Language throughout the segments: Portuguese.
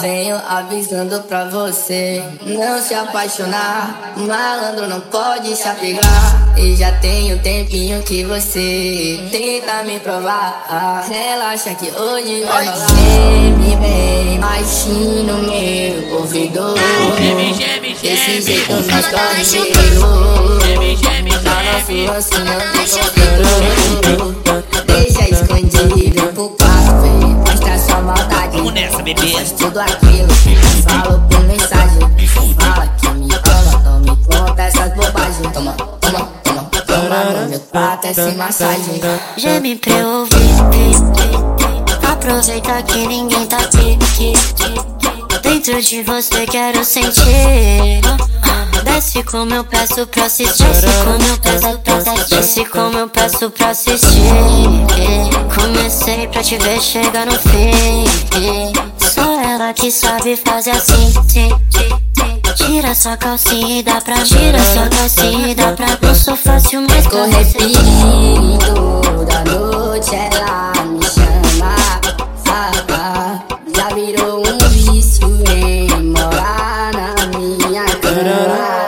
Venho avisando pra você Não se apaixonar. Malandro não pode se apegar. E já tem um tempinho que você Tenta me provar. Relaxa que hoje vai rolar. Geme bem baixinho no meu ouvido Desse jeito nós corremos Tá nosso lance não tem essa massagem Geme pra eu ouvir Aproveita que ninguém tá aqui Dentro de você quero sentir. Desce como eu peço pra assistir. Desce como eu peço pra assistir. Desce como eu peço pra assistir. Comecei pra te ver chegar no fim. Só ela que sabe fazer assim Tira sua calcinha e dá pra Tira sua calcinha e dá pra Não sou fácil, mas Correr perigo da noite ela me chama ah, Já virou um vício em morar na minha cama.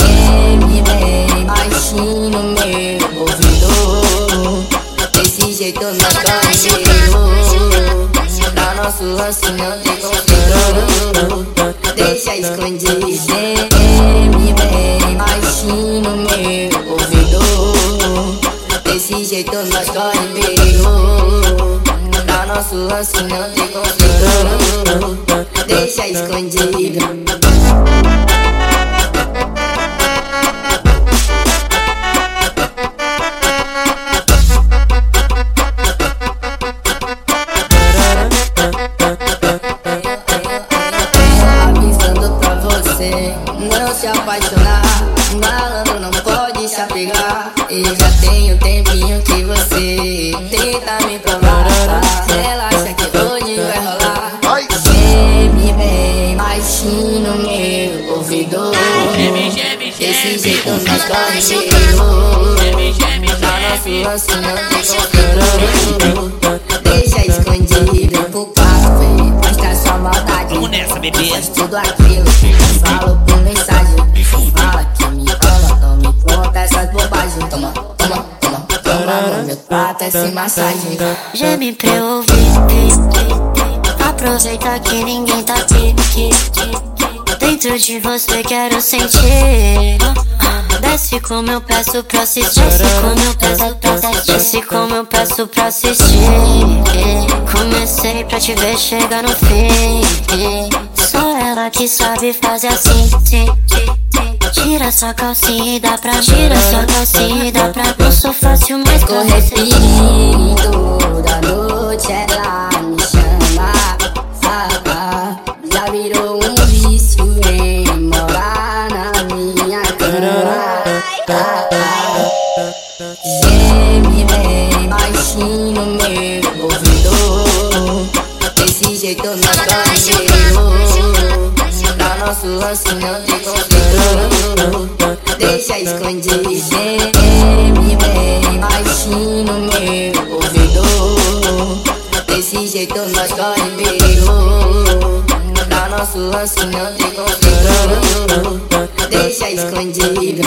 Geme bem baixinho no meu ouvido. Desse jeito nós corremos Pra nosso não tem Deixa escondido. Geme bem baixinho no meu ouvido. Desse jeito nós corremos Pra nosso não tem Deixa escondido se apegar. E já um tempinho que você tenta me provar. Relaxa que hoje vai rolar. Geme bem baixinho no meu ouvido. Desse jeito nós tem controle. Deixa escondido pro quarto, vem mostrar sua maldade. Vamos nessa, bebê Faz tudo aquilo, falo por meu prato essa massagem. Geme pra eu ouvir Aproveita que ninguém tá aqui Dentro de você quero sentir. Desce como eu peço pra assistir. Desce como eu peço pra assistir. Desce como eu peço pra assistir. Comecei pra te ver chegar no fim. Só ela que sabe fazer assim Tira sua calcinha e dá pra Tira sua calcinha e dá pra Não sou fácil, mas Correr perigo da noite, ela me chama. Ah, já virou um vício em morar na minha cama. Geme bem baixinho no meu ouvido. Desse jeito nós corremos. Nosso lance não tem controle. Deixa escondido. Geme bem baixinho no meu ouvido. Desse jeito nós corremos. Pra nosso lance não tem controle. Deixa escondido.